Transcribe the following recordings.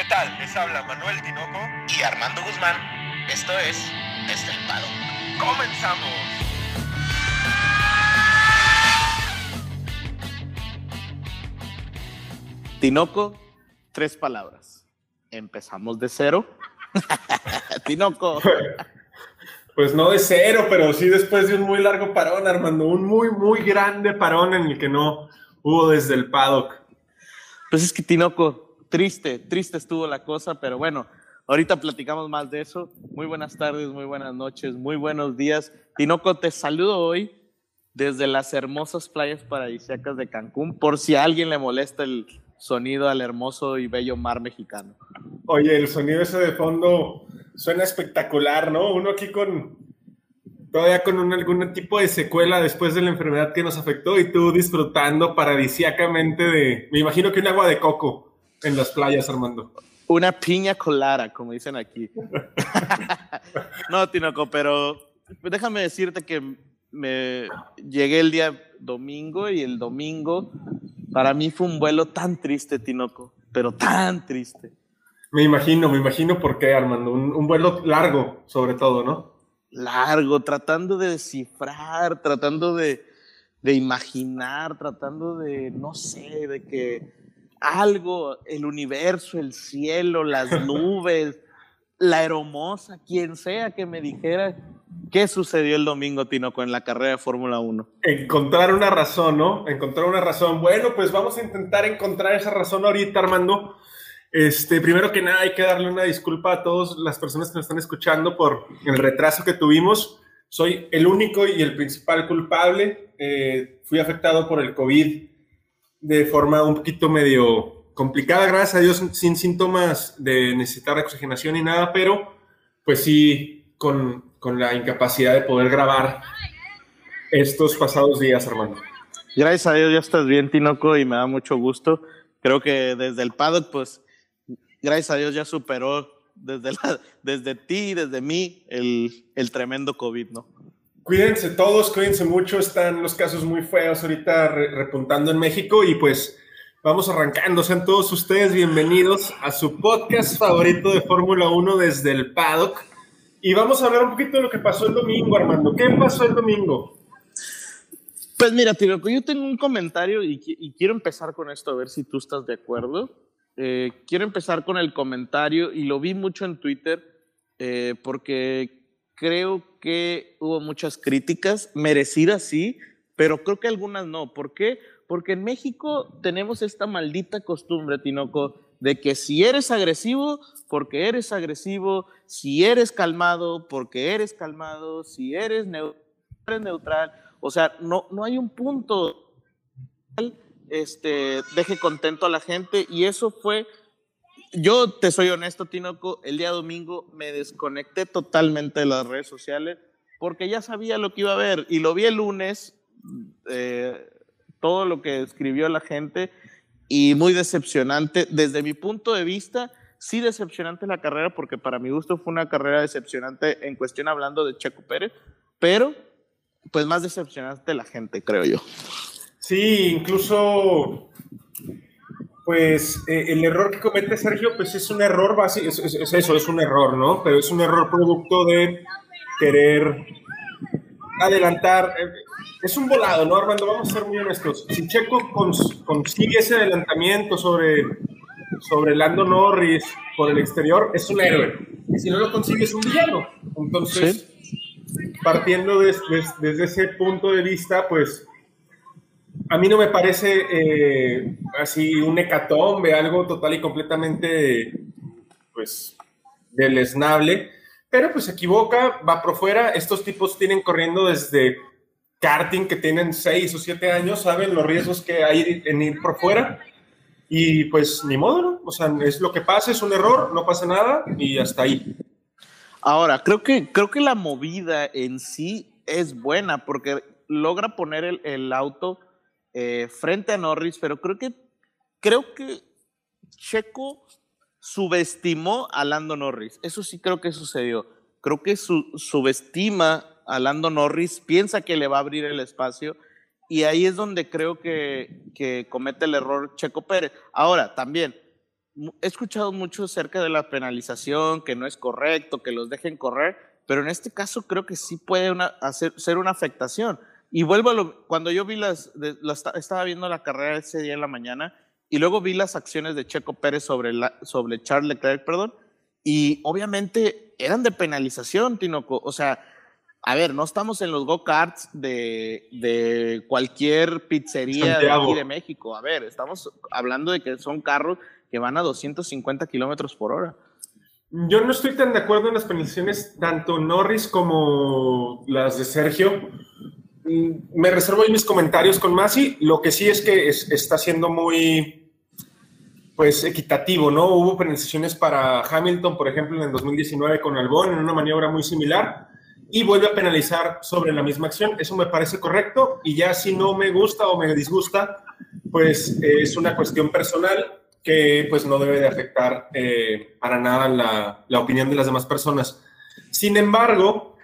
¿Qué tal? Les habla Manuel Tinoco y Armando Guzmán. Esto es Estelpado. ¡Comenzamos! Tinoco, tres palabras. Empezamos de cero. Tinoco. Pues no de cero, pero sí después de un muy largo parón, Armando. Un muy, muy grande parón en el que no hubo desde el paddock. Pues es que Tinoco, triste, triste estuvo la cosa, pero bueno, ahorita platicamos más de eso. Muy buenas tardes, muy buenas noches, muy buenos días. Tinoco, te saludo hoy desde las hermosas playas paradisíacas de Cancún, por si a alguien le molesta el sonido al hermoso y bello mar mexicano. Oye, el sonido ese de fondo suena espectacular, ¿no? Uno aquí con todavía con algún tipo de secuela después de la enfermedad que nos afectó y tú disfrutando paradisiacamente de, me imagino que un agua de coco en las playas, Armando. Una piña colada, como dicen aquí. no, Tinoco, pero déjame decirte que me llegué el día domingo y el domingo para mí fue un vuelo tan triste, Tinoco, pero tan triste. Me imagino, me imagino por qué, Armando. Un, un vuelo largo, sobre todo, ¿no? Largo, tratando de descifrar, tratando de, de imaginar, tratando de, no sé, de que algo, el universo, el cielo, las nubes, la hermosa, quien sea que me dijera qué sucedió el domingo, Tinoco, en la carrera de Fórmula 1. Encontrar una razón, ¿no? Encontrar una razón. Bueno, pues vamos a intentar encontrar esa razón ahorita, Armando. Este, primero que nada, hay que darle una disculpa a todas las personas que nos están escuchando por el retraso que tuvimos. Soy el único y el principal culpable. Eh, fui afectado por el COVID de forma un poquito medio complicada, gracias a Dios, sin síntomas de necesitar oxigenación ni nada, pero pues sí, con, con la incapacidad de poder grabar estos pasados días, hermano. Gracias a Dios ya estás bien, Tinoco, y me da mucho gusto. Creo que desde el paddock, pues, gracias a Dios ya superó desde, la, desde ti, desde mí, el, el tremendo COVID, ¿no? Cuídense todos, cuídense mucho, están los casos muy feos ahorita re repuntando en México y pues vamos arrancando. Sean todos ustedes bienvenidos a su podcast favorito de Fórmula 1 desde el paddock. Y vamos a hablar un poquito de lo que pasó el domingo, Armando. ¿Qué pasó el domingo? Pues mira, Tinoco, yo tengo un comentario y, y, quiero empezar con esto, a ver si tú estás de acuerdo. Eh, quiero empezar con el comentario y lo vi mucho en Twitter eh, porque creo que hubo muchas críticas, merecidas sí, pero creo que algunas no. ¿Por qué? Porque en México tenemos esta maldita costumbre, Tinoco, de que si eres agresivo, porque eres agresivo, si eres calmado, porque eres calmado, si eres neutral, o sea, no, no hay un punto este, deje contento a la gente y eso fue, yo te soy honesto, Tinoco, el día domingo me desconecté totalmente de las redes sociales porque ya sabía lo que iba a ver y lo vi el lunes, eh, todo lo que escribió la gente y muy decepcionante. Desde mi punto de vista, sí decepcionante la carrera, porque para mi gusto fue una carrera decepcionante en cuestión hablando de Checo Pérez, pero pues más decepcionante la gente, creo yo. Sí, incluso, pues eh, el error que comete Sergio, pues es un error básico, es, es, es, eso, es un error, ¿no? Pero es un error producto de querer adelantar. Es un volado, ¿no, Armando? Vamos a ser muy honestos. Si Checo cons consigue ese adelantamiento sobre, sobre Lando Norris por el exterior, es un héroe. Y si no lo consigue, es un villano. Entonces, ¿Sí? partiendo des, des, desde ese punto de vista, pues a mí no me parece eh, así un hecatombe, algo total y completamente, pues, deleznable pero pues se equivoca, va por fuera. Estos tipos tienen corriendo desde karting que tienen 6 o 7 años, saben los riesgos que hay en ir por fuera. Y pues ni modo, ¿no? O sea, es lo que pasa, es un error, no pasa nada y hasta ahí. Ahora, creo que, creo que la movida en sí es buena porque logra poner el, el auto eh, frente a Norris, pero creo que, creo que Checo subestimó a Lando Norris. Eso sí creo que sucedió. Creo que su, subestima a Lando Norris, piensa que le va a abrir el espacio y ahí es donde creo que, que comete el error Checo Pérez. Ahora, también, he escuchado mucho acerca de la penalización, que no es correcto, que los dejen correr, pero en este caso creo que sí puede una, hacer, ser una afectación. Y vuelvo a lo, cuando yo vi las, estaba viendo la carrera ese día en la mañana y luego vi las acciones de Checo Pérez sobre, la, sobre Charles Leclerc, perdón, y obviamente eran de penalización, Tinoco. O sea, a ver, no estamos en los go-karts de, de, cualquier pizzería de aquí de México. A ver, estamos hablando de que son carros que van a 250 kilómetros por hora. Yo no estoy tan de acuerdo en las penalizaciones, tanto Norris como las de Sergio. Me reservo mis comentarios con Masi. Lo que sí es que está siendo muy pues equitativo, ¿no? Hubo penalizaciones para Hamilton, por ejemplo, en el 2019 con Albon en una maniobra muy similar y vuelve a penalizar sobre la misma acción. Eso me parece correcto y ya si no me gusta o me disgusta, pues es una cuestión personal que pues no debe de afectar eh, para nada la, la, opinión de las demás personas. Sin embargo,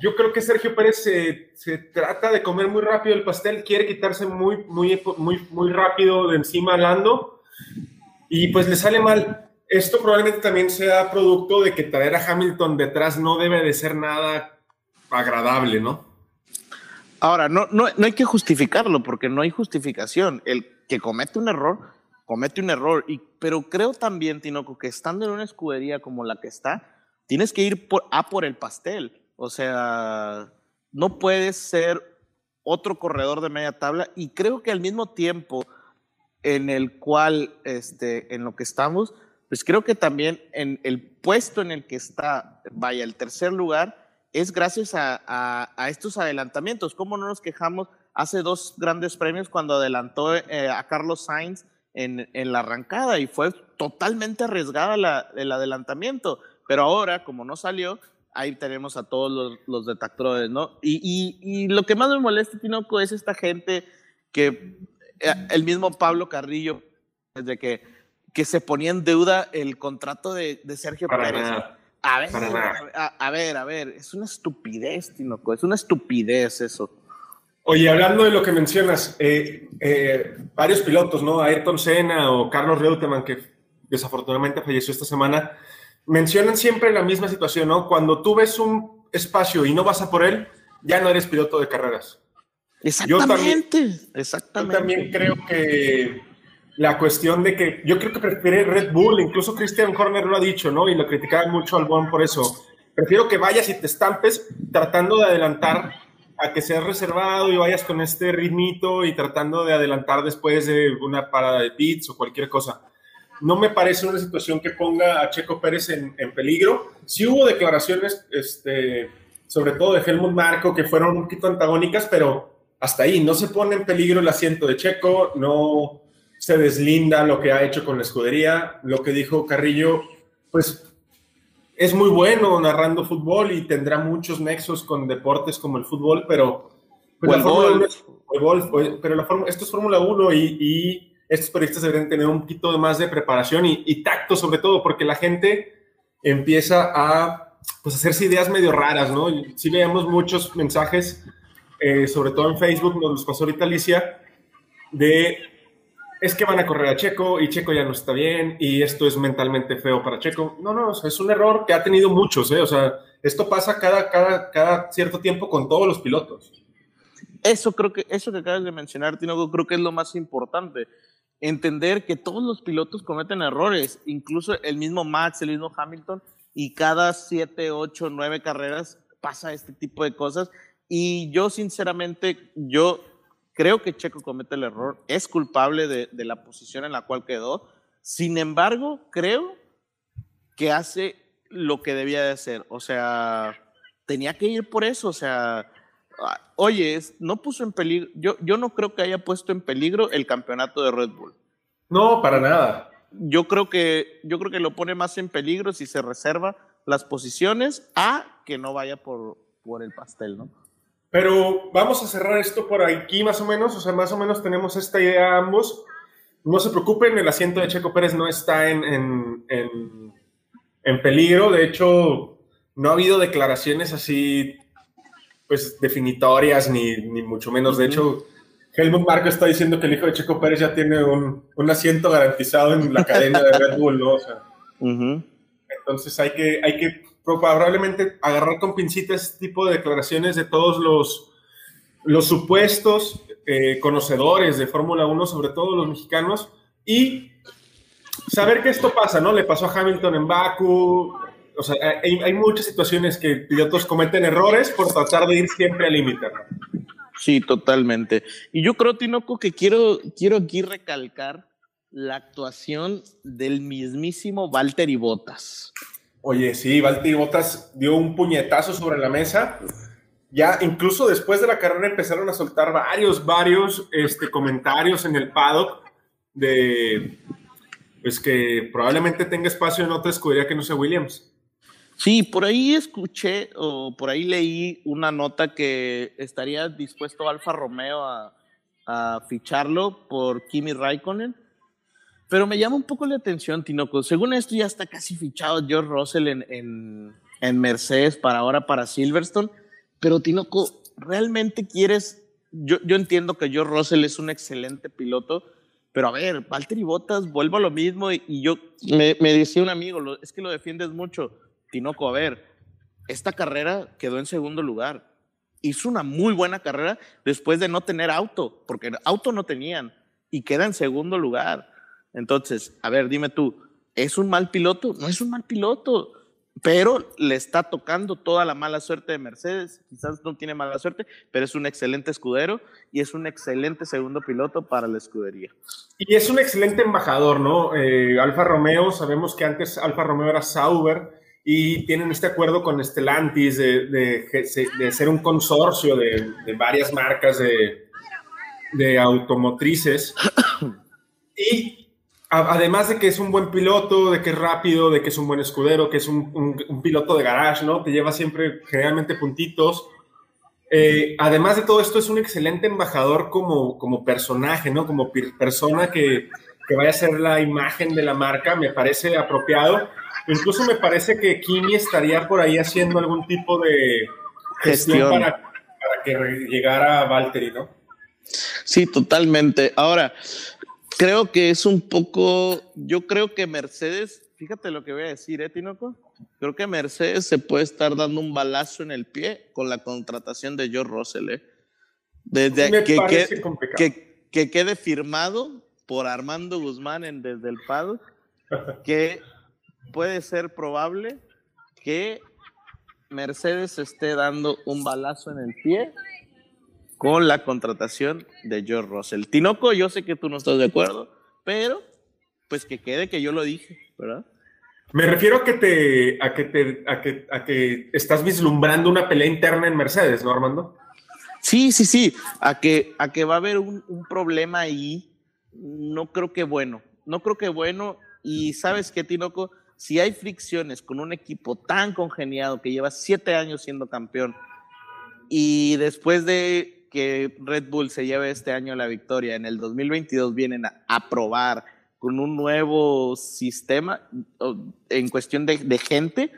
yo creo que Sergio Pérez se, se, trata de comer muy rápido el pastel, quiere quitarse muy, muy, muy, muy rápido de encima Lando y pues le sale mal. Esto probablemente también sea producto de que traer a Hamilton detrás no debe de ser nada agradable, ¿no? Ahora, no, no, no hay que justificarlo porque no hay justificación. El que comete un error, comete un error. Y, pero creo también, Tinoco, que estando en una escudería como la que está, tienes que ir por, a por el pastel. O sea, no puedes ser otro corredor de media tabla. Y creo que al mismo tiempo en el cual, este, en lo que estamos, pues creo que también en el puesto en el que está, vaya, el tercer lugar, es gracias a, estos adelantamientos. ¿Cómo no nos quejamos hace dos grandes premios cuando adelantó eh, a Carlos Sainz en, la arrancada y fue totalmente arriesgada el adelantamiento? Pero ahora, como no salió, ahí tenemos a todos los, los detractores, ¿no? Y, lo que más me molesta, Tinoco, es esta gente que eh, el mismo Pablo Carrillo, desde que que se ponía en deuda el contrato de, Sergio Pérez. A ver, a, ver, a ver, es una estupidez, Tinoco, es una estupidez eso. Oye, hablando de lo que mencionas, eh, eh, varios pilotos, ¿no? Ayrton Senna o Carlos Reutemann, que desafortunadamente falleció esta semana, mencionan siempre la misma situación, ¿no? Cuando tú ves un espacio y no vas a por él, ya no eres piloto de carreras. Exactamente, exactamente. Yo también creo que la cuestión de que yo creo que prefiere Red Bull, incluso Christian Horner lo ha dicho, ¿no? Y lo criticaba mucho al Bon por eso. Prefiero que vayas y te estampes tratando de adelantar a que seas reservado y vayas con este ritmito y tratando de adelantar después de una parada de pits o cualquier cosa. No me parece una situación que ponga a Checo Pérez en, en peligro. Sí hubo declaraciones, este, sobre todo de Helmut Marco, que fueron un poquito antagónicas, pero hasta ahí no se pone en peligro el asiento de Checo, no, se deslinda lo que ha hecho con la escudería. Lo que dijo Carrillo, pues es muy bueno narrando fútbol y tendrá muchos nexos con deportes como el fútbol, pero, pero esto es Fórmula 1 y, estos periodistas deberían tener un poquito más de preparación y, tacto sobre todo, porque la gente empieza a pues, hacerse ideas medio raras, ¿no? Sí veíamos muchos mensajes, eh, sobre todo en Facebook, nos los pasó ahorita Alicia, de es que van a correr a Checo y Checo ya no está bien y esto es mentalmente feo para Checo. No, no, es un error que ha tenido muchos, ¿eh? O sea, esto pasa cada, cada, cada cierto tiempo con todos los pilotos. Eso creo que, eso que acabas de mencionar, creo que es lo más importante. Entender que todos los pilotos cometen errores, incluso el mismo Max, el mismo Hamilton, y cada siete, ocho, nueve carreras pasa este tipo de cosas. Y yo, sinceramente, yo Creo que Checo comete el error, es culpable de, la posición en la cual quedó. Sin embargo, creo que hace lo que debía de hacer. O sea, tenía que ir por eso. O sea, oye, no puso en peligro. Yo, yo no creo que haya puesto en peligro el campeonato de Red Bull. No, para nada. Yo creo que, yo creo que lo pone más en peligro si se reserva las posiciones a que no vaya por, por el pastel, ¿no? Pero vamos a cerrar esto por aquí más o menos, o sea, más o menos tenemos esta idea ambos. No se preocupen, el asiento de Checo Pérez no está en, en, en, peligro, de hecho, no ha habido declaraciones así, pues, definitorias, ni, ni mucho menos. De hecho, Helmut Marco está diciendo que el hijo de Checo Pérez ya tiene un, un asiento garantizado en la academia de Red Bull, ¿no? O sea, Ujú. entonces hay que, hay que probablemente agarrar con pincitas este tipo de declaraciones de todos los, los supuestos eh, conocedores de Fórmula 1, sobre todo los mexicanos, y saber que esto pasa, ¿no? Le pasó a Hamilton en Baku. O sea, hay, hay muchas situaciones que pilotos cometen errores por tratar de ir siempre al límite. ¿no? Sí, totalmente. Y yo creo, Tinoco, que quiero, quiero aquí recalcar la actuación del mismísimo Valtteri Bottas. Oye, sí, Valtteri Bottas dio un puñetazo sobre la mesa. Ya incluso después de la carrera empezaron a soltar varios, varios este, comentarios en el paddock de pues que probablemente tenga espacio en otra escudería que no sea Williams. Sí, por ahí escuché o por ahí leí una nota que estaría dispuesto Alfa Romeo a, a ficharlo por Kimi Raikkonen. Pero me llama un poco la atención, Tinoco. Según esto, ya está casi fichado George Russell en, en, en Mercedes para ahora para Silverstone. Pero, Tinoco, ¿realmente quieres? Yo, yo entiendo que George Russell es un excelente piloto, pero a ver, Valtteri Bottas, vuelvo a lo mismo. Y, y yo me, me, decía un amigo, es que lo defiendes mucho. Tinoco, a ver, esta carrera quedó en segundo lugar. Hizo una muy buena carrera después de no tener auto, porque auto no tenían y queda en segundo lugar. Entonces, a ver, dime tú, ¿es un mal piloto? No es un mal piloto, pero le está tocando toda la mala suerte de Mercedes. Quizás no tiene mala suerte, pero es un excelente escudero y es un excelente segundo piloto para la escudería. Y es un excelente embajador, ¿no? Eh, Alfa Romeo, sabemos que antes Alfa Romeo era Sauber y tienen este acuerdo con Stellantis de, de, ser un consorcio de, de varias marcas de, automotrices. Y además de que es un buen piloto, de que es rápido, de que es un buen escudero, que es un piloto de garage, ¿no? Te lleva siempre generalmente puntitos. Eh, además de todo esto, es un excelente embajador como, como personaje, ¿no? Como persona que, que vaya a ser la imagen de la marca, me parece apropiado. Incluso me parece que Kimi estaría por ahí haciendo algún tipo de gestión, gestión. Para, para, que llegara Valtteri, ¿no? Sí, totalmente. Ahora, creo que es un poco, yo creo que Mercedes, fíjate lo que voy a decir, ¿eh, Tinoco? Creo que Mercedes se puede estar dando un balazo en el pie con la contratación de George Russell, ¿eh? Desde Me que, que, que, que, quede firmado por Armando Guzmán en, desde el paddock, que puede ser probable que Mercedes esté dando un balazo en el pie con la contratación de George Russell. Tinoco, yo sé que tú no estás de acuerdo, pero pues que quede que yo lo dije, ¿verdad? Me refiero a que te, a que te, a que, a que estás vislumbrando una pelea interna en Mercedes, ¿no, Armando? Sí, sí, sí, a que, a que va a haber un, un problema ahí, no creo que bueno, no creo que bueno, y sabes qué, Tinoco, si hay fricciones con un equipo tan congeniado que lleva siete años siendo campeón y después de que Red Bull se lleve este año la victoria, en el 2022 vienen a, probar con un nuevo sistema en cuestión de, de, gente,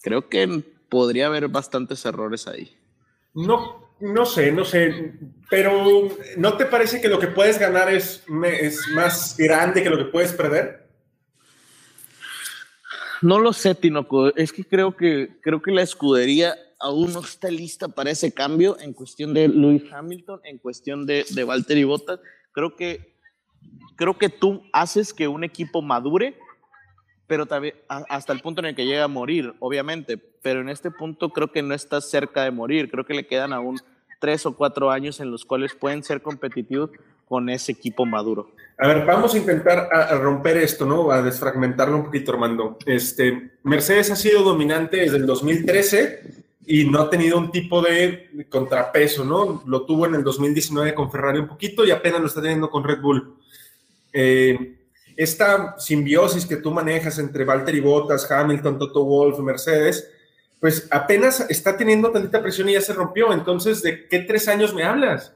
creo que podría haber bastantes errores ahí. No, no sé, no sé, pero ¿no te parece que lo que puedes ganar es, es más grande que lo que puedes perder? No lo sé, Tinoco. Es que creo que creo que la escudería aún no está lista para ese cambio en cuestión de Lewis Hamilton, en cuestión de, de Valtteri Bottas. Creo que creo que tú haces que un equipo madure, pero también hasta el punto en el que llega a morir, obviamente. Pero en este punto creo que no está cerca de morir. Creo que le quedan aún tres o cuatro años en los cuales pueden ser competitivos con ese equipo maduro. A ver, vamos a intentar romper esto, ¿no? A desfragmentarlo un poquito, Armando. Este, Mercedes ha sido dominante desde el 2013 y no ha tenido un tipo de contrapeso, ¿no? Lo tuvo en el 2019 con Ferrari un poquito y apenas lo está teniendo con Red Bull. Eh, esta simbiosis que tú manejas entre Valtteri Bottas, Hamilton, Toto Wolff, Mercedes, pues apenas está teniendo tantita presión y ya se rompió. Entonces, ¿de qué tres años me hablas?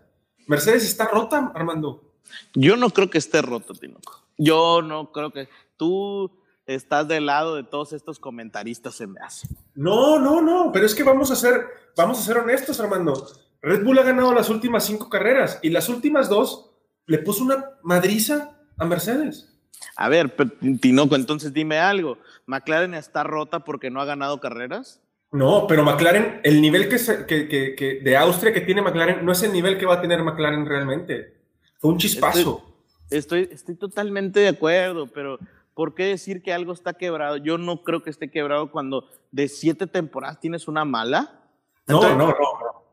Mercedes está rota, Armando. Yo no creo que esté roto, Tinoco. Yo no creo que tú estás del lado de todos estos comentaristas, se me hace. No, no, no, pero es que vamos a ser, vamos a ser honestos, Armando. Red Bull ha ganado las últimas cinco carreras y las últimas dos le puso una madriza a Mercedes. A ver, Tinoco, entonces dime algo. ¿McLaren está rota porque no ha ganado carreras? No, pero McLaren, el nivel que, de Austria que tiene McLaren no es el nivel que va a tener McLaren realmente. Fue un chispazo. Estoy, estoy, totalmente de acuerdo, pero ¿por qué decir que algo está quebrado? Yo no creo que esté quebrado cuando de siete temporadas tienes una mala. no, no, no.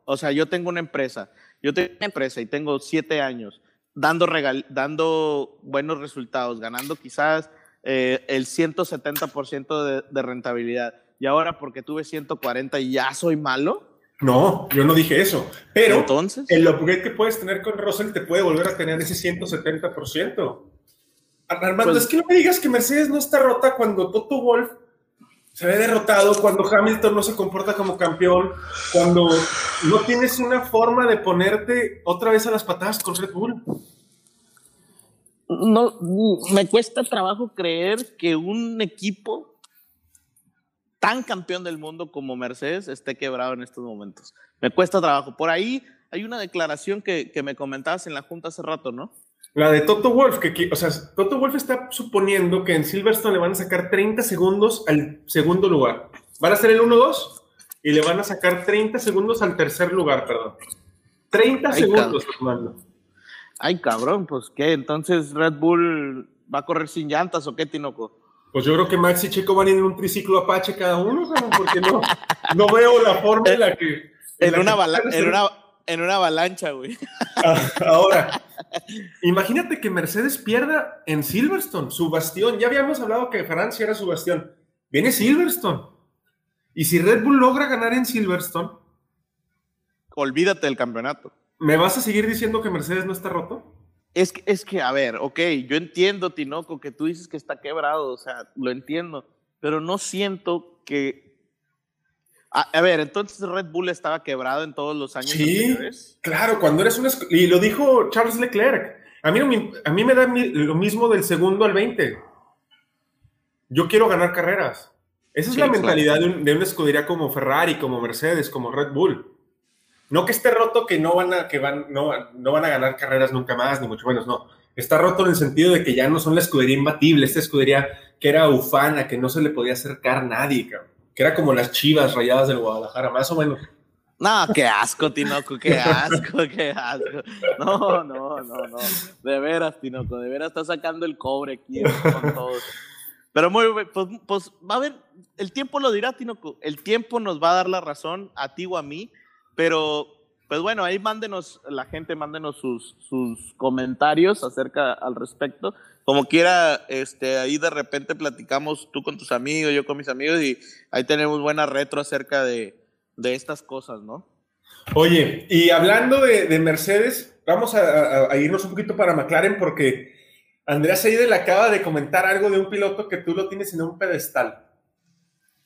O sea, yo tengo una empresa, yo tengo una empresa y tengo siete años dando, regal, dando buenos resultados, ganando quizás eh, el 170% de, de rentabilidad. Y ahora porque tuve 140 y ya soy malo. No, yo no dije eso. Pero ¿Entonces? el upgrade que puedes tener con Russell te puede volver a tener ese 170%. Armando, pues es que no me digas que Mercedes no está rota cuando Toto Wolf se ve derrotado, cuando Hamilton no se comporta como campeón, cuando no tienes una forma de ponerte otra vez a las patadas con Red Bull. No, me cuesta trabajo creer que un equipo tan campeón del mundo como Mercedes esté quebrado en estos momentos. Me cuesta trabajo. Por ahí hay una declaración que, que me comentabas en la junta hace rato, ¿no? La de Toto Wolf, que, o sea, Toto Wolf está suponiendo que en Silverstone le van a sacar 30 segundos al segundo lugar. Van a ser el 1-2 y le van a sacar 30 segundos al tercer lugar, perdón. 30 segundos, Fernando. Ay, cabrón, pues qué, entonces Red Bull va a correr sin llantas o qué, Tinoco. Pues yo creo que Max y Checo van a ir en un triciclo Apache cada uno, porque no, no veo la forma en la que. En, una, en, una, en una avalancha, güey. Ah, ahora, imagínate que Mercedes pierda en Silverstone, su bastión. Ya habíamos hablado que Francia era su bastión. Viene Silverstone. Y si Red Bull logra ganar en Silverstone. Olvídate del campeonato. ¿Me vas a seguir diciendo que Mercedes no está roto? Es que, es que, a ver, ok, yo entiendo, Tinoco, que tú dices que está quebrado, o sea, lo entiendo, pero no siento que a, ver, entonces Red Bull estaba quebrado en todos los años. Sí, claro, cuando eres un... Y lo dijo Charles Leclerc. A mí, a mí me da lo mismo del segundo al 20. Yo quiero ganar carreras. Esa es la mentalidad de, una escudería como Ferrari, como Mercedes, como Red Bull. No que esté roto que no van a, que van, no, no van a ganar carreras nunca más, ni mucho menos, no. Está roto en el sentido de que ya no son la escudería imbatible, esta escudería que era ufana, que no se le podía acercar nadie, cabrón que era como las chivas rayadas del Guadalajara, más o menos. No, qué asco, Tinoco, qué asco, qué asco. No, no, no, no. De veras, Tinoco, de veras está sacando el cobre aquí con todos. Pero muy pues, pues va a ver, el tiempo lo dirá, Tinoco. El tiempo nos va a dar la razón a ti o a mí, pero pues bueno, ahí mándenos, la gente, mándenos sus, sus comentarios acerca al respecto como quiera, este, ahí de repente platicamos tú con tus amigos, yo con mis amigos y ahí tenemos buena retro acerca de, estas cosas, ¿no? Oye, y hablando de, Mercedes, vamos a, irnos un poquito para McLaren porque Andrea Seidel acaba de comentar algo de un piloto que tú lo tienes en un pedestal.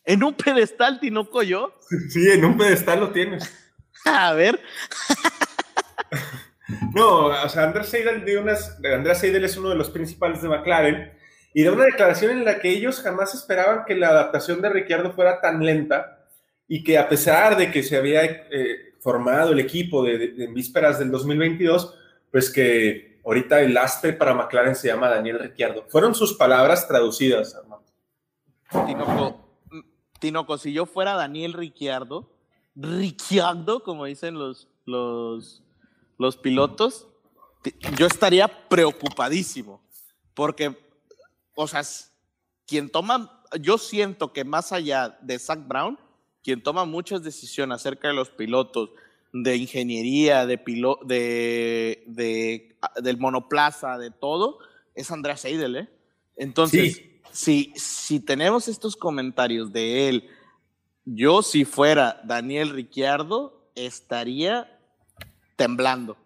¿En un pedestal, Tinoco, yo? Sí, en un pedestal lo tienes. a ver. No, o sea, Andrés Seidel, de unas, Andrés Seidel es uno de los principales de McLaren y da una declaración en la que ellos jamás esperaban que la adaptación de Ricciardo fuera tan lenta y que a pesar de que se había eh, formado el equipo de, en vísperas del 2022, pues que ahorita el lastre para McLaren se llama Daniel Ricciardo. Fueron sus palabras traducidas, Armando. Tinoco, si yo fuera Daniel Ricciardo, Ricciardo, como dicen los, los los pilotos, yo estaría preocupadísimo, porque, o sea, quien toma, yo siento que más allá de Zach Brown, quien toma muchas decisiones acerca de los pilotos, de ingeniería, de, pilo, de, de del monoplaza, de todo, es Andrea Seidel, ¿eh? Entonces, si, si tenemos estos comentarios de él, yo si fuera Daniel Ricciardo, estaría temblando.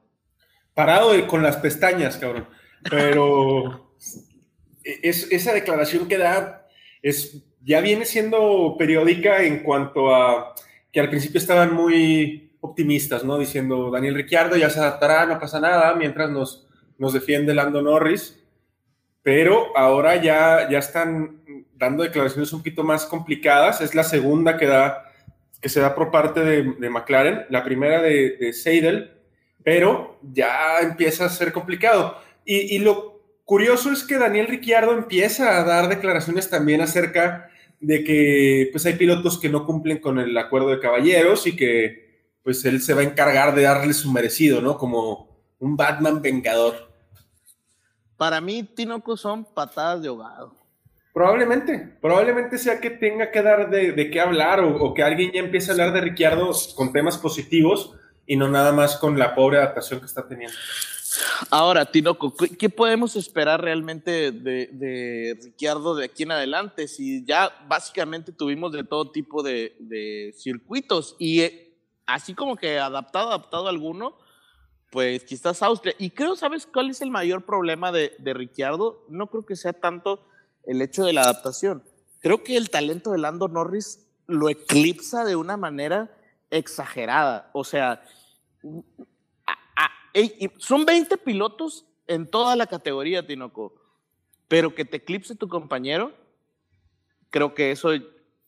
Parado con las pestañas, cabrón. Pero es, esa declaración que da es, ya viene siendo periódica en cuanto a que al principio estaban muy optimistas, ¿no? Diciendo, Daniel Ricciardo ya se adaptará, no pasa nada, mientras nos, nos defiende Lando Norris. Pero ahora ya, ya están dando declaraciones un poquito más complicadas. Es la segunda que da que se da por parte de, McLaren, la primera de, de, Seidel, pero ya empieza a ser complicado. Y, y, lo curioso es que Daniel Ricciardo empieza a dar declaraciones también acerca de que pues hay pilotos que no cumplen con el acuerdo de caballeros y que pues él se va a encargar de darle su merecido, ¿no? Como un Batman vengador. Para mí, Tinoco son patadas de ahogado. Probablemente, probablemente sea que tenga que dar de, qué hablar o, que alguien ya empiece a hablar de Ricciardo con temas positivos y no nada más con la pobre adaptación que está teniendo. Ahora, Tinoco, ¿qué podemos esperar realmente de, de Ricciardo de aquí en adelante? Si ya básicamente tuvimos de todo tipo de, circuitos y eh, así como que adaptado, adaptado alguno, pues quizás Austria. Y creo, ¿sabes cuál es el mayor problema de, de Ricciardo? No creo que sea tanto el hecho de la adaptación. Creo que el talento de Lando Norris lo eclipsa de una manera exagerada. O sea, son 20 pilotos en toda la categoría, Tinoco, pero que te eclipse tu compañero, creo que eso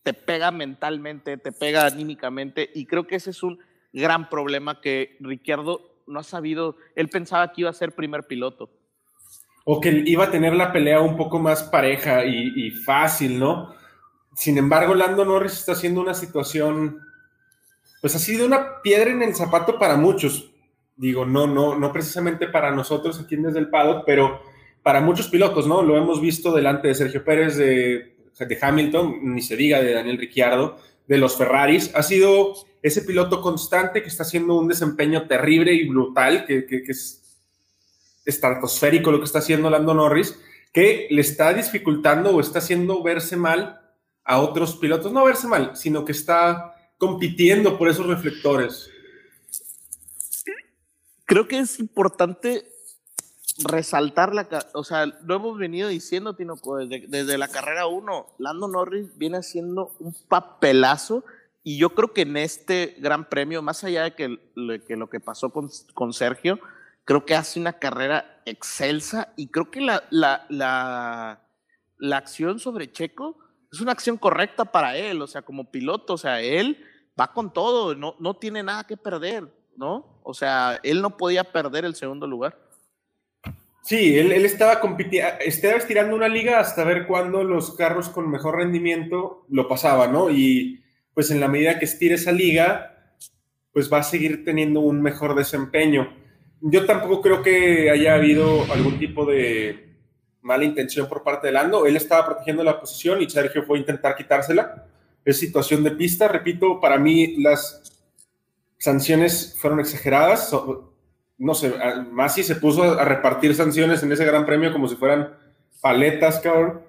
te pega mentalmente, te pega anímicamente, y creo que ese es un gran problema que Ricciardo no ha sabido, él pensaba que iba a ser primer piloto o que iba a tener la pelea un poco más pareja y, fácil, ¿no? Sin embargo, Lando Norris está haciendo una situación, pues ha sido una piedra en el zapato para muchos. Digo, no, no, no precisamente para nosotros aquí Desde el paddock, pero para muchos pilotos, ¿no? Lo hemos visto delante de Sergio Pérez, de, de Hamilton, ni se diga de Daniel Ricciardo, de los Ferraris. Ha sido ese piloto constante que está haciendo un desempeño terrible y brutal, que, que, es estratosférico lo que está haciendo Lando Norris, que le está dificultando o está haciendo verse mal a otros pilotos. No verse mal, sino que está compitiendo por esos reflectores. Creo que es importante resaltar la, o sea, lo hemos venido diciendo, Tino, desde, desde la carrera 1, Lando Norris viene haciendo un papelazo y yo creo que en este gran premio, más allá de que, que lo que pasó con, con Sergio, creo que hace una carrera excelsa y creo que la, la, la, la, acción sobre Checo es una acción correcta para él, o sea, como piloto, o sea, él va con todo, no, no tiene nada que perder, ¿no? O sea, él no podía perder el segundo lugar. Sí, él, él estaba compitiendo, estaba estirando una liga hasta ver cuándo los carros con mejor rendimiento lo pasaban, ¿no? Y pues en la medida que estire esa liga, pues va a seguir teniendo un mejor desempeño yo tampoco creo que haya habido algún tipo de mala intención por parte de Lando. Él estaba protegiendo la posición y Sergio fue a intentar quitársela. Es situación de pista. Repito, para mí las sanciones fueron exageradas. No sé, Masi se puso a repartir sanciones en ese gran premio como si fueran paletas, cabrón.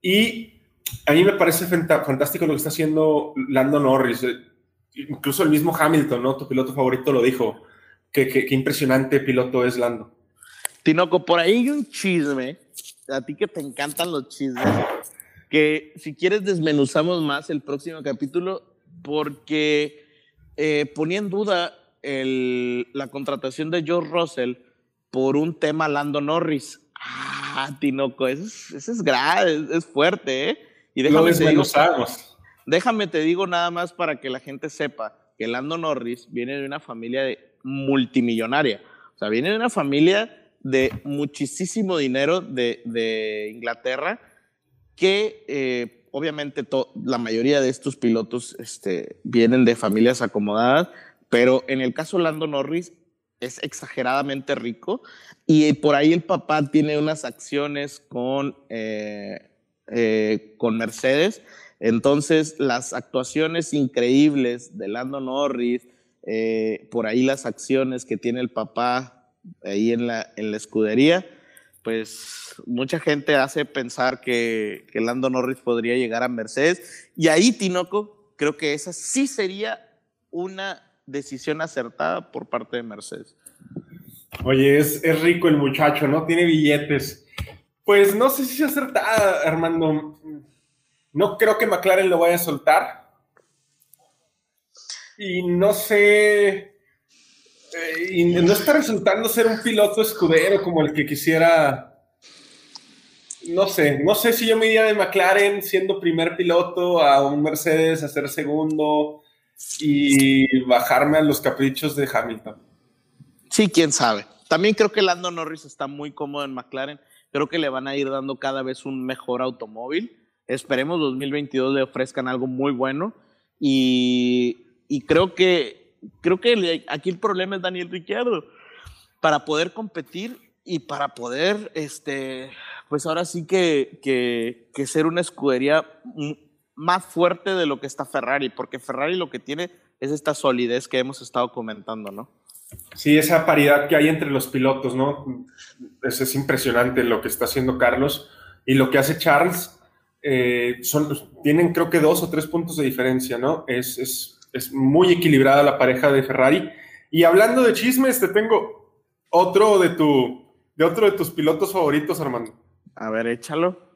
Y a mí me parece fantástico lo que está haciendo Lando Norris. Incluso el mismo Hamilton, ¿no? Tu piloto favorito lo dijo Qué, impresionante piloto es Lando. Tinoco, por ahí hay un chisme, a ti que te encantan los chismes, que si quieres desmenuzamos más el próximo capítulo, porque eh, ponía en duda la contratación de George Russell por un tema Lando Norris. Ah, Tinoco, eso es, grave, es, fuerte, ¿eh? Y déjame te, digo, déjame te digo nada más para que la gente sepa que Lando Norris viene de una familia de multimillonaria. O sea, viene de una familia de muchísimo dinero de, Inglaterra que eh, obviamente la mayoría de estos pilotos este, vienen de familias acomodadas, pero en el caso de Lando Norris es exageradamente rico y por ahí el papá tiene unas acciones con, eh, eh, con Mercedes. Entonces, las actuaciones increíbles de Lando Norris, eh, por ahí las acciones que tiene el papá ahí en la, en la escudería, pues mucha gente hace pensar que, que Lando Norris podría llegar a Mercedes. Y ahí, Tinoco, creo que esa sí sería una decisión acertada por parte de Mercedes. Oye, es, es rico el muchacho, ¿no? Tiene billetes. Pues no sé si es acertada, Armando. No creo que McLaren lo vaya a soltar y no sé, eh, y no está resultando ser un piloto escudero como el que quisiera, no sé, no sé si yo me iría de McLaren siendo primer piloto a un Mercedes a ser segundo. y bajarme a los caprichos de Hamilton. Sí, quién sabe. También creo que Lando Norris está muy cómodo en McLaren. Creo que le van a ir dando cada vez un mejor automóvil. Esperemos 2022 le ofrezcan algo muy bueno. Y, y creo que, creo que aquí el problema es Daniel Ricciardo. Para poder competir y para poder, este, pues ahora sí que, que, que ser una escudería más fuerte de lo que está Ferrari, porque Ferrari lo que tiene es esta solidez que hemos estado comentando, ¿no? Sí, esa paridad que hay entre los pilotos, ¿no? Es, es impresionante lo que está haciendo Carlos y lo que hace Charles. Eh, son, tienen creo que dos o tres puntos de diferencia, ¿no? Es, es, es, muy equilibrada la pareja de Ferrari. Y hablando de chismes, te tengo otro de, tu, de otro de tus pilotos favoritos, Armando. A ver, échalo.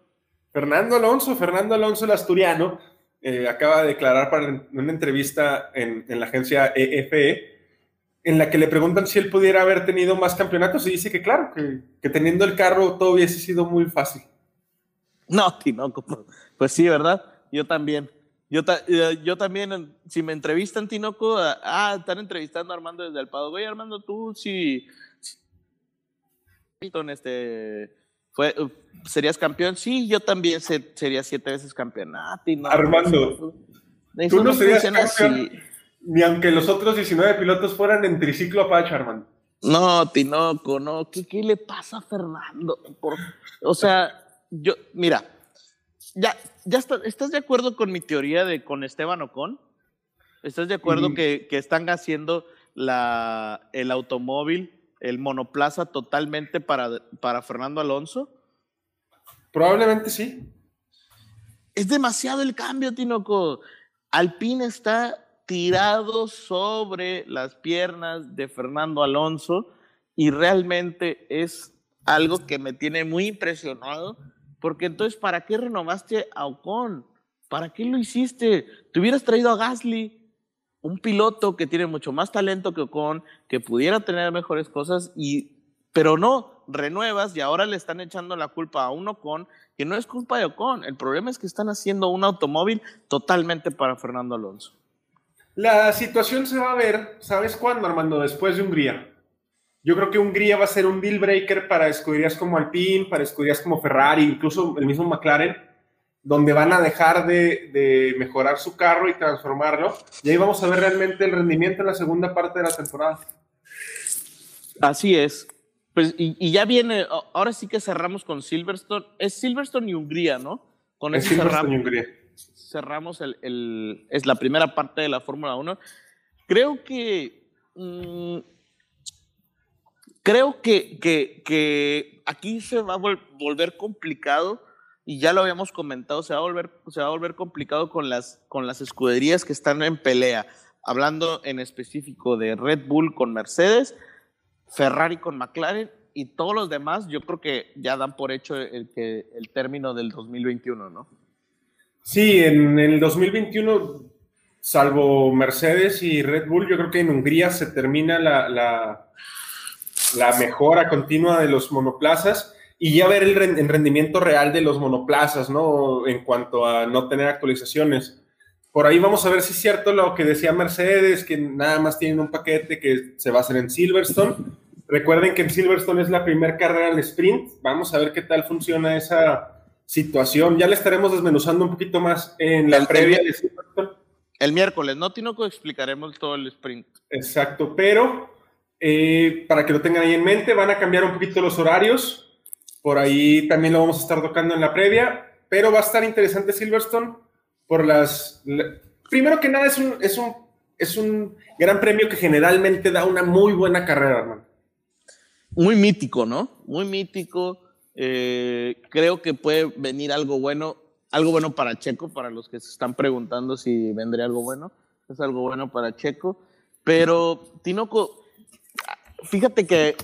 Fernando Alonso, Fernando Alonso, el asturiano, eh, acaba de declarar para una entrevista en, en, la agencia EFE, en la que le preguntan si él pudiera haber tenido más campeonatos y dice que claro, que, que teniendo el carro todo hubiese sido muy fácil. No, Tinoco, pues sí, ¿verdad? Yo también. Yo, ta eh, yo también, si me entrevistan, Tinoco, ah, están entrevistando a Armando desde el Pado. Güey, Armando, tú sí. Si, si, este, fue, ¿Serías campeón? Sí, yo también se, sería siete veces campeón. Ah, no, Armando, tú no, serías campeón así. ni aunque los otros 19 pilotos fueran en triciclo Apache, Armando. No, Tinoco, no. ¿Qué, qué le pasa a Fernando? Por, o sea, yo, mira, ya, ya está, ¿estás de acuerdo con mi teoría de con Esteban Ocon? ¿Estás de acuerdo mm. que, que, están haciendo la, el automóvil el monoplaza totalmente para, para Fernando Alonso? Probablemente sí. Es demasiado el cambio, Tinoco. Alpine está tirado sobre las piernas de Fernando Alonso y realmente es algo que me tiene muy impresionado porque entonces, ¿para qué renovaste a Ocon? ¿Para qué lo hiciste? Te hubieras traído a Gasly, un piloto que tiene mucho más talento que Ocon, que pudiera tener mejores cosas, y, pero no, renuevas y ahora le están echando la culpa a un Ocon que no es culpa de Ocon. El problema es que están haciendo un automóvil totalmente para Fernando Alonso. La situación se va a ver, ¿sabes cuándo, Armando? Después de Hungría. Yo creo que Hungría va a ser un deal breaker para escuderías como Alpine, para escuderías como Ferrari, incluso el mismo McLaren donde van a dejar de, de, mejorar su carro y transformarlo. Y ahí vamos a ver realmente el rendimiento en la segunda parte de la temporada. Así es. Pues, y, y ya viene, ahora sí que cerramos con Silverstone. Es Silverstone y Hungría, ¿no? Con es Silverstone cerramos, y Hungría. Cerramos el, el, es la primera parte de la Fórmula 1. Creo que... Mmm, creo que, que, que, aquí se va a vol volver complicado y ya lo habíamos comentado, se va a volver, se va a volver complicado con las, con las escuderías que están en pelea. Hablando en específico de Red Bull con Mercedes, Ferrari con McLaren y todos los demás, yo creo que ya dan por hecho el, que, el término del 2021, ¿no? Sí, en el 2021, salvo Mercedes y Red Bull, yo creo que en Hungría se termina la, la mejora continua de los monoplazas y ya ver el rendimiento real de los monoplazas, ¿no? En cuanto a no tener actualizaciones. Por ahí vamos a ver si es cierto lo que decía Mercedes, que nada más tienen un paquete que se va a hacer en Silverstone. Recuerden que en Silverstone es la primera carrera de sprint. Vamos a ver qué tal funciona esa situación. Ya le estaremos desmenuzando un poquito más en la el, previa de Silverstone. El miércoles, ¿no, Tinoco? Explicaremos todo el sprint. Exacto, pero eh, para que lo tengan ahí en mente, van a cambiar un poquito los horarios. Por ahí también lo vamos a estar tocando en la previa, pero va a estar interesante Silverstone por las... Primero que nada es un, es un, es un gran premio que generalmente da una muy buena carrera, hermano. Muy mítico, ¿no? Muy mítico. Eh, creo que puede venir algo bueno, algo bueno para Checo, para los que se están preguntando si vendría algo bueno. Es algo bueno para Checo. Pero, Tinoco, fíjate que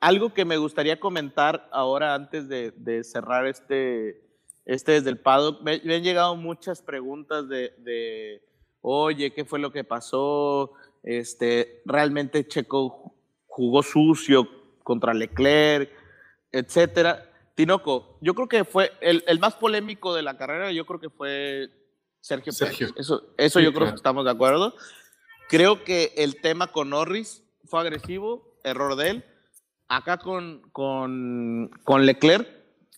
algo que me gustaría comentar ahora antes de, de cerrar este, este desde el paddock, me, me, han llegado muchas preguntas de, de, oye, ¿qué fue lo que pasó? Este, realmente Checo jugó sucio contra Leclerc, etcétera. Tinoco, yo creo que fue el, el, más polémico de la carrera, yo creo que fue Sergio, Sergio. Pérez. Eso, eso Sí, yo creo claro. que estamos de acuerdo. Creo que el tema con Norris fue agresivo, error de él. Acá con, con, con Leclerc,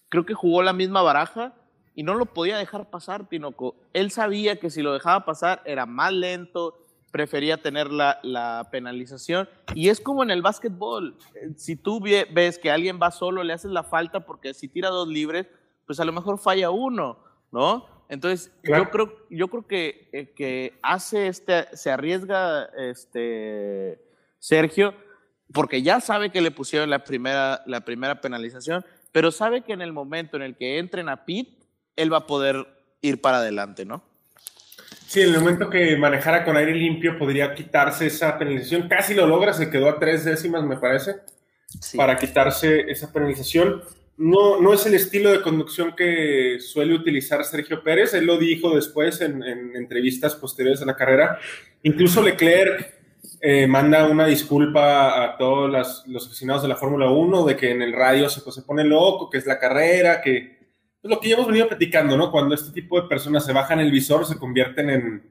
creo que jugó la misma baraja y no lo podía dejar pasar, Tinoco. Él sabía que si lo dejaba pasar era más lento, prefería tener la, la penalización. Y es como en el básquetbol. Si tú ve- ves que alguien va solo, le haces la falta porque si tira dos libres, pues a lo mejor falla uno, ¿no? Entonces, Claro. yo creo, yo creo que, eh, que hace este, se arriesga este Sergio, porque ya sabe que le pusieron la primera, la primera penalización, pero sabe que en el momento en el que entren a pit, él va a poder ir para adelante, ¿no? Sí, en el momento que manejara con aire limpio podría quitarse esa penalización. Casi lo logra, se quedó a tres décimas, me parece, Sí. para quitarse esa penalización. No, no es el estilo de conducción que suele utilizar Sergio Pérez. Él lo dijo después en, en entrevistas posteriores a la carrera. Incluso Leclerc eh, manda una disculpa a todos las- los aficionados de la Fórmula 1 de que en el radio se, pues, se pone loco, que es la carrera, que es lo que ya hemos venido platicando, ¿no? Cuando este tipo de personas se bajan el visor, se convierten en,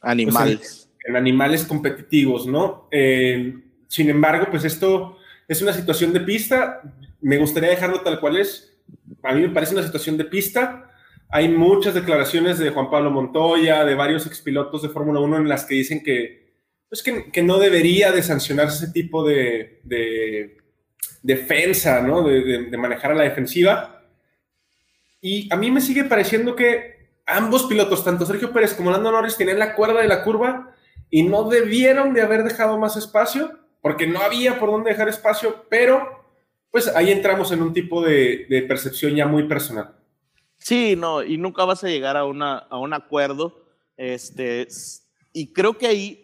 Animales. en animales competitivos, ¿no? Eh, sin embargo, pues esto es una situación de pista. Me gustaría dejarlo tal cual es. A mí me parece una situación de pista. Hay muchas declaraciones de Juan Pablo Montoya, de varios expilotos de Fórmula 1 en las que dicen que, pues que, no debería de sancionarse ese tipo de, de defensa, ¿no? De, manejar a la defensiva. Y a mí me sigue pareciendo que ambos pilotos, tanto Sergio Pérez como Lando Norris, tienen la cuerda de la curva y no debieron de haber dejado más espacio, porque no había por dónde dejar espacio, pero pues ahí entramos en un tipo de, de percepción ya muy personal. Sí, no, y nunca vas a llegar a, una, a un acuerdo. Este, y creo que ahí,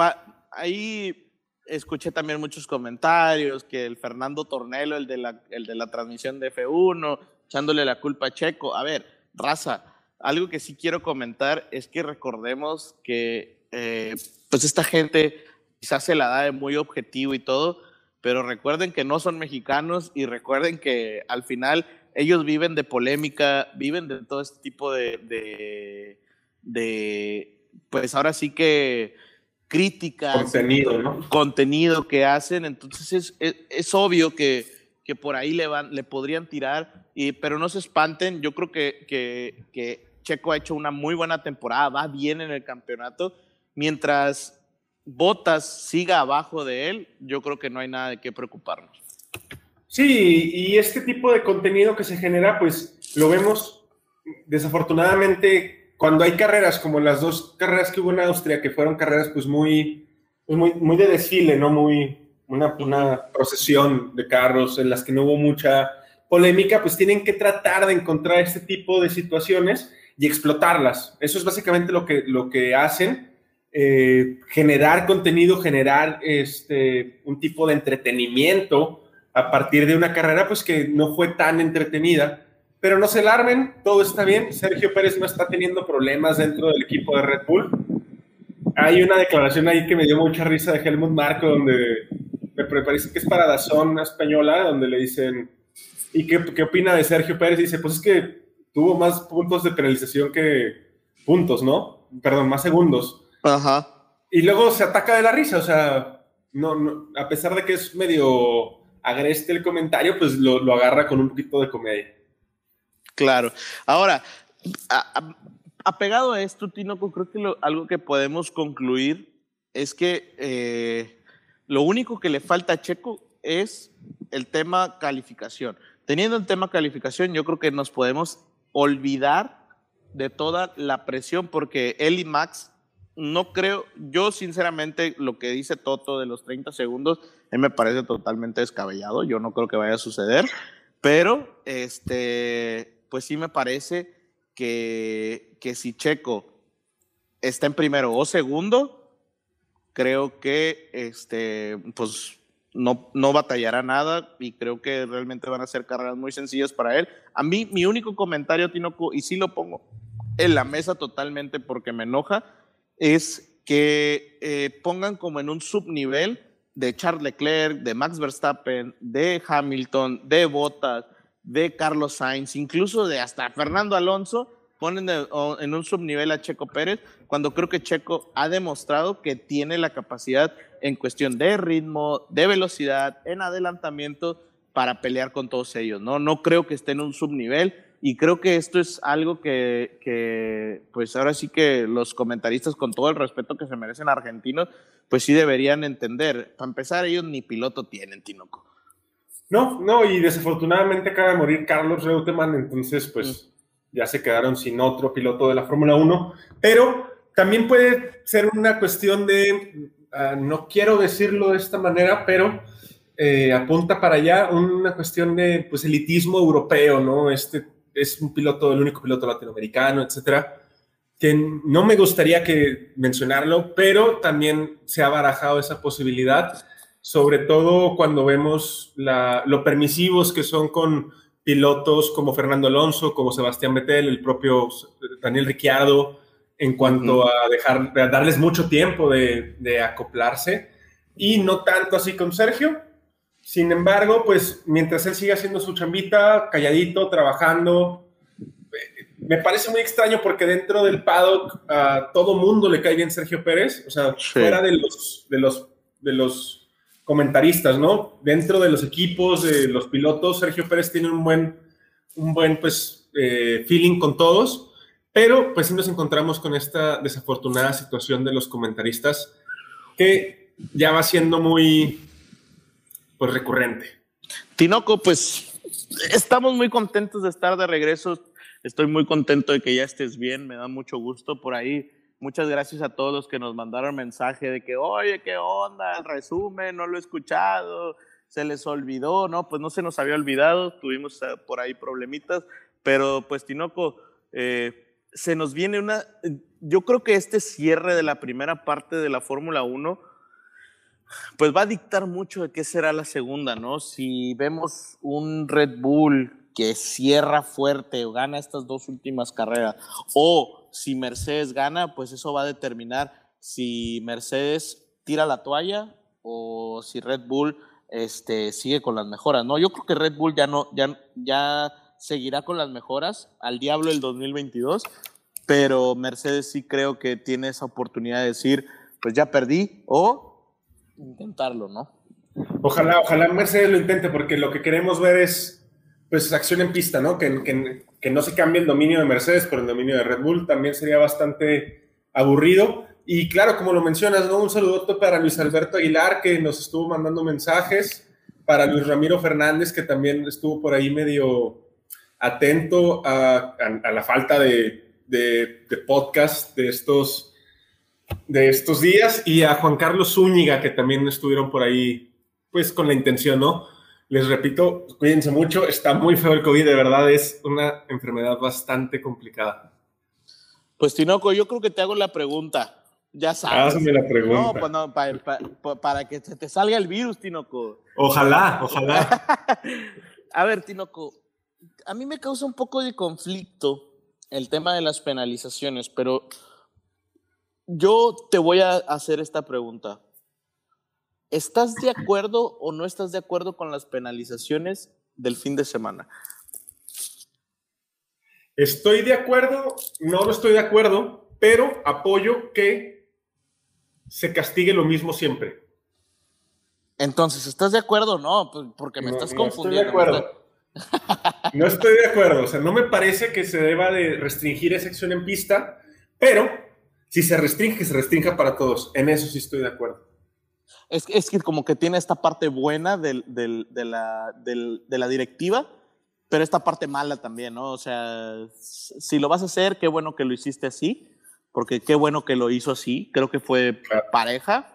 pa- ahí escuché también muchos comentarios, que el Fernando Tornelo, el de la, el de la transmisión de F1, echándole la culpa a Checo. A ver, raza, algo que sí quiero comentar es que recordemos que eh, pues esta gente quizás se la da de muy objetivo y todo, pero recuerden que no son mexicanos y recuerden que al final ellos viven de polémica, viven de todo este tipo de, de, de, pues ahora sí que críticas, Contenido, ¿no? contenido que hacen, entonces es, es, es obvio que, que por ahí le, van, le podrían tirar, y, pero no se espanten, yo creo que, que, que Checo ha hecho una muy buena temporada, va bien en el campeonato, mientras Botas siga abajo de él, yo creo que no hay nada de qué preocuparnos. Sí, y este tipo de contenido que se genera, pues lo vemos desafortunadamente cuando hay carreras como las dos carreras que hubo en Austria, que fueron carreras pues muy, pues, muy, muy de desfile, ¿no? Muy, una, una procesión de carros en las que no hubo mucha polémica, pues tienen que tratar de encontrar este tipo de situaciones y explotarlas. Eso es básicamente lo que, lo que hacen, eh, generar contenido, generar este, un tipo de entretenimiento a partir de una carrera pues que no fue tan entretenida. Pero no se alarmen, todo está bien. Sergio Pérez no está teniendo problemas dentro del equipo de Red Bull. Hay una declaración ahí que me dio mucha risa de Helmut Marco, donde me parece que es para Dazón española, donde le dicen, ¿y qué, qué opina de Sergio Pérez? Y dice, pues es que tuvo más puntos de penalización que puntos, ¿no? Perdón, más segundos. Ajá. Y luego se ataca de la risa, o sea, no, no, a pesar de que es medio agreste el comentario, pues lo, lo agarra con un poquito de comedia. Claro. Ahora, apegado a esto, Tinoco, creo que algo que podemos concluir es que eh, lo único que le falta a Checo es el tema calificación. Teniendo el tema calificación, yo creo que nos podemos olvidar de toda la presión, porque él y Max, no creo, yo sinceramente lo que dice Toto de los 30 segundos, a me parece totalmente descabellado, yo no creo que vaya a suceder, pero este, pues sí me parece que, que si Checo está en primero o segundo, creo que este, pues no, no batallará nada y creo que realmente van a ser carreras muy sencillas para él. A mí, mi único comentario, Tinoco, y sí lo pongo en la mesa totalmente porque me enoja, es que eh, pongan como en un subnivel de Charles Leclerc, de Max Verstappen, de Hamilton, de Bottas, de Carlos Sainz, incluso de hasta Fernando Alonso, ponen en un subnivel a Checo Pérez, cuando creo que Checo ha demostrado que tiene la capacidad en cuestión de ritmo, de velocidad, en adelantamiento para pelear con todos ellos, ¿no? No creo que esté en un subnivel y creo que esto es algo que, que, pues ahora sí que los comentaristas, con todo el respeto que se merecen argentinos, pues sí deberían entender. Para empezar, ellos ni piloto tienen, Tinoco. No, no, y desafortunadamente acaba de morir Carlos Reutemann, entonces pues mm. ya se quedaron sin otro piloto de la Fórmula 1, pero también puede ser una cuestión de, ah, no quiero decirlo de esta manera, pero eh, apunta para allá una cuestión de pues elitismo europeo, ¿no? Este es un piloto, el único piloto latinoamericano, etcétera, que no me gustaría que mencionarlo, pero también se ha barajado esa posibilidad, sobre todo cuando vemos lo permisivos que son con pilotos como Fernando Alonso, como Sebastián Vettel, el propio Daniel Ricciardo, en cuanto a dejar, darles mucho tiempo de, de acoplarse, y no tanto así con Sergio, sin embargo, pues mientras él siga haciendo su chambita, calladito, trabajando, me parece muy extraño porque dentro del paddock a todo mundo le cae bien Sergio Pérez, o sea, fuera de los, de, los, de los comentaristas, ¿no? Dentro de los equipos, de los pilotos, Sergio Pérez tiene un buen, un buen pues, eh, feeling con todos, pero pues sí nos encontramos con esta desafortunada situación de los comentaristas que ya va siendo muy, pues recurrente. Tinoco, pues estamos muy contentos de estar de regreso. Estoy muy contento de que ya estés bien, me da mucho gusto por ahí. Muchas gracias a todos los que nos mandaron mensaje de que, oye, ¿qué onda? El resumen, no lo he escuchado, se les olvidó, ¿no? Pues no se nos había olvidado, tuvimos eh, por ahí problemitas, pero pues Tinoco, eh, se nos viene una, yo creo que este cierre de la primera parte de la Fórmula 1 pues va a dictar mucho de qué será la segunda, ¿no? Si vemos un Red Bull que cierra fuerte o gana estas dos últimas carreras, o si Mercedes gana, pues eso va a determinar si Mercedes tira la toalla o si Red Bull este, sigue con las mejoras, ¿no? Yo creo que Red Bull ya no, ya, ya seguirá con las mejoras al diablo el 2022, pero Mercedes sí creo que tiene esa oportunidad de decir, pues ya perdí, o intentarlo, ¿no? Ojalá, ojalá Mercedes lo intente, porque lo que queremos ver es pues acción en pista, ¿no? Que, que, que, no se cambie el dominio de Mercedes por el dominio de Red Bull, también sería bastante aburrido. Y claro, como lo mencionas, ¿no? Un saludo para Luis Alberto Aguilar, que nos estuvo mandando mensajes, para Luis Ramiro Fernández, que también estuvo por ahí medio atento a, a, la falta de, de, de podcast de estos de estos días y a Juan Carlos Zúñiga, que también estuvieron por ahí, pues con la intención, ¿no? Les repito, cuídense mucho, está muy feo el COVID, de verdad es una enfermedad bastante complicada. Pues Tinoco, yo creo que te hago la pregunta. Ya sabes. Hazme la pregunta. No, pues para, que te salga el virus, Tinoco. Ojalá, ojalá. a ver, Tinoco, a mí me causa un poco de conflicto el tema de las penalizaciones, pero yo te voy a hacer esta pregunta. ¿Estás de acuerdo o no estás de acuerdo con las penalizaciones del fin de semana? Estoy de acuerdo, no lo estoy de acuerdo, pero apoyo que se castigue lo mismo siempre. Entonces, ¿estás de acuerdo o no? Pues, porque me estás confundiendo. No estoy de acuerdo. No estoy de acuerdo. O sea, no me parece que se deba de restringir esa acción en pista, pero si se restringe, se restrinja para todos. En eso sí estoy de acuerdo. Es, es que como que tiene esta parte buena del, del, de, la, del, de la directiva, pero esta parte mala también, ¿no? O sea, si lo vas a hacer, qué bueno que lo hiciste así, porque qué bueno que lo hizo así. Creo que fue pareja,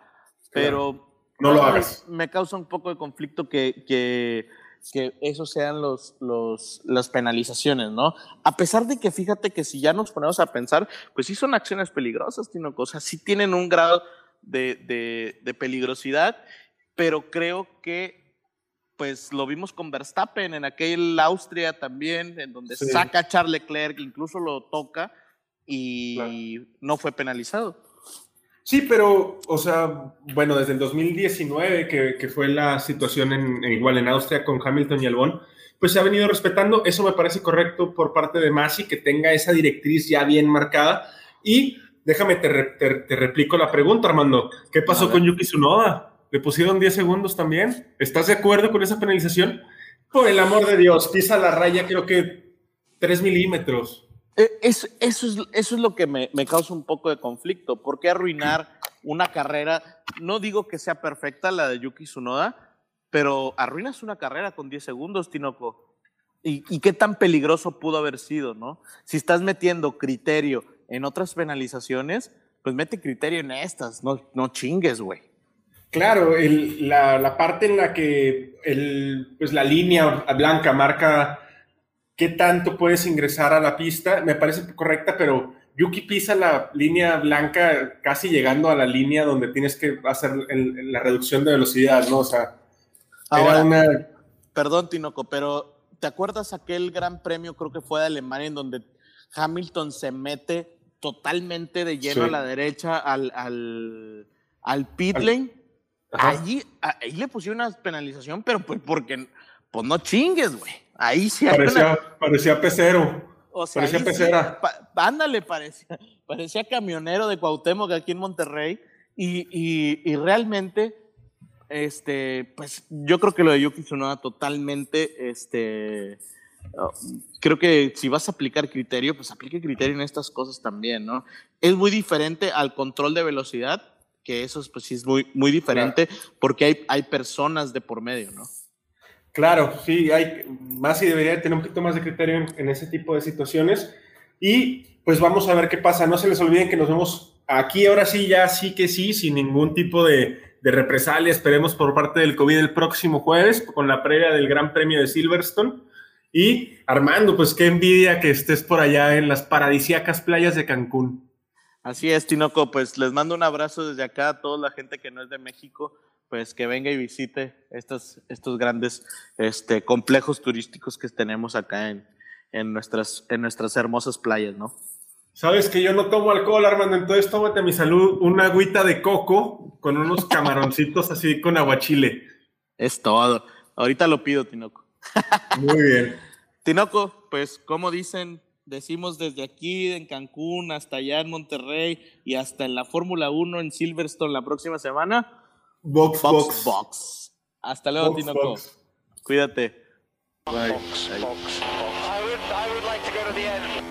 pero... No lo hagas. Me causa un poco de conflicto que, que que esos sean los, los, las penalizaciones, ¿no? A pesar de que fíjate que si ya nos ponemos a pensar, pues sí son acciones peligrosas, Tino, o sea, sí tienen un grado de, de, de peligrosidad, pero creo que pues lo vimos con Verstappen en aquel Austria también, en donde saca a Charles Leclerc, incluso lo toca y no fue penalizado. Sí, pero, o sea, bueno, desde el 2019, que, que fue la situación en, igual en Austria con Hamilton y Albon, pues se ha venido respetando. Eso me parece correcto por parte de Masi, que tenga esa directriz ya bien marcada. Y déjame, te, te, replico la pregunta, Armando. ¿Qué pasó con Yuki Tsunoda? ¿Le pusieron 10 segundos también? ¿Estás de acuerdo con esa penalización? Por el amor de Dios, pisa la raya creo que 3 milímetros. Eh, eso, eso, es, eso es lo que me, me causa un poco de conflicto. ¿Por qué arruinar una carrera? No digo que sea perfecta la de Yuki Tsunoda, pero arruinas una carrera con 10 segundos, Tinoco. ¿Y, ¿Y, qué tan peligroso pudo haber sido, no? Si estás metiendo criterio en otras penalizaciones, pues mete criterio en estas, no, no chingues, güey. Claro, el, la, la, parte en la que el, pues la línea blanca marca qué tanto puedes ingresar a la pista, me parece correcta, pero Yuki pisa la línea blanca casi llegando a la línea donde tienes que hacer la reducción de velocidad, ¿no? O sea, era una... Perdón, Tinoco, pero ¿te acuerdas aquel gran premio, creo que fue de Alemania, en donde Hamilton se mete totalmente de lleno a la derecha al, al, al pit lane? Allí, ahí le pusieron una penalización, pero pues porque, pues no chingues, güey. Ahí sí parecía, parecía pecero. parecía pecera. ándale, parecía, parecía camionero de Cuauhtémoc aquí en Monterrey. Y, y, y, realmente, este, pues yo creo que lo de Yuki Tsunoda totalmente, este, creo que si vas a aplicar criterio, pues aplique criterio en estas cosas también, ¿no? Es muy diferente al control de velocidad, que eso pues sí es muy, muy diferente, porque hay, hay personas de por medio, ¿no? Claro, sí, hay más y debería tener un poquito más de criterio en, ese tipo de situaciones. Y pues vamos a ver qué pasa. No se les olviden que nos vemos aquí ahora sí, ya sí que sí, sin ningún tipo de, de represalia. Esperemos por parte del COVID el próximo jueves con la previa del Gran Premio de Silverstone. Y Armando, pues qué envidia que estés por allá en las paradisíacas playas de Cancún. Así es, Tinoco, pues les mando un abrazo desde acá a toda la gente que no es de México pues que venga y visite estos, estos grandes este, complejos turísticos que tenemos acá en, en, nuestras, en nuestras hermosas playas, ¿no? Sabes que yo no tomo alcohol, Armando, entonces tómate a mi salud una agüita de coco con unos camaroncitos así con aguachile. Es todo. Ahorita lo pido, Tinoco. Muy bien. Tinoco, pues como dicen, decimos desde aquí en Cancún hasta allá en Monterrey y hasta en la Fórmula 1 en Silverstone la próxima semana Box, box, box. Hasta luego, Tinoco. Cuídate. Bye. Box, box, box. I would, I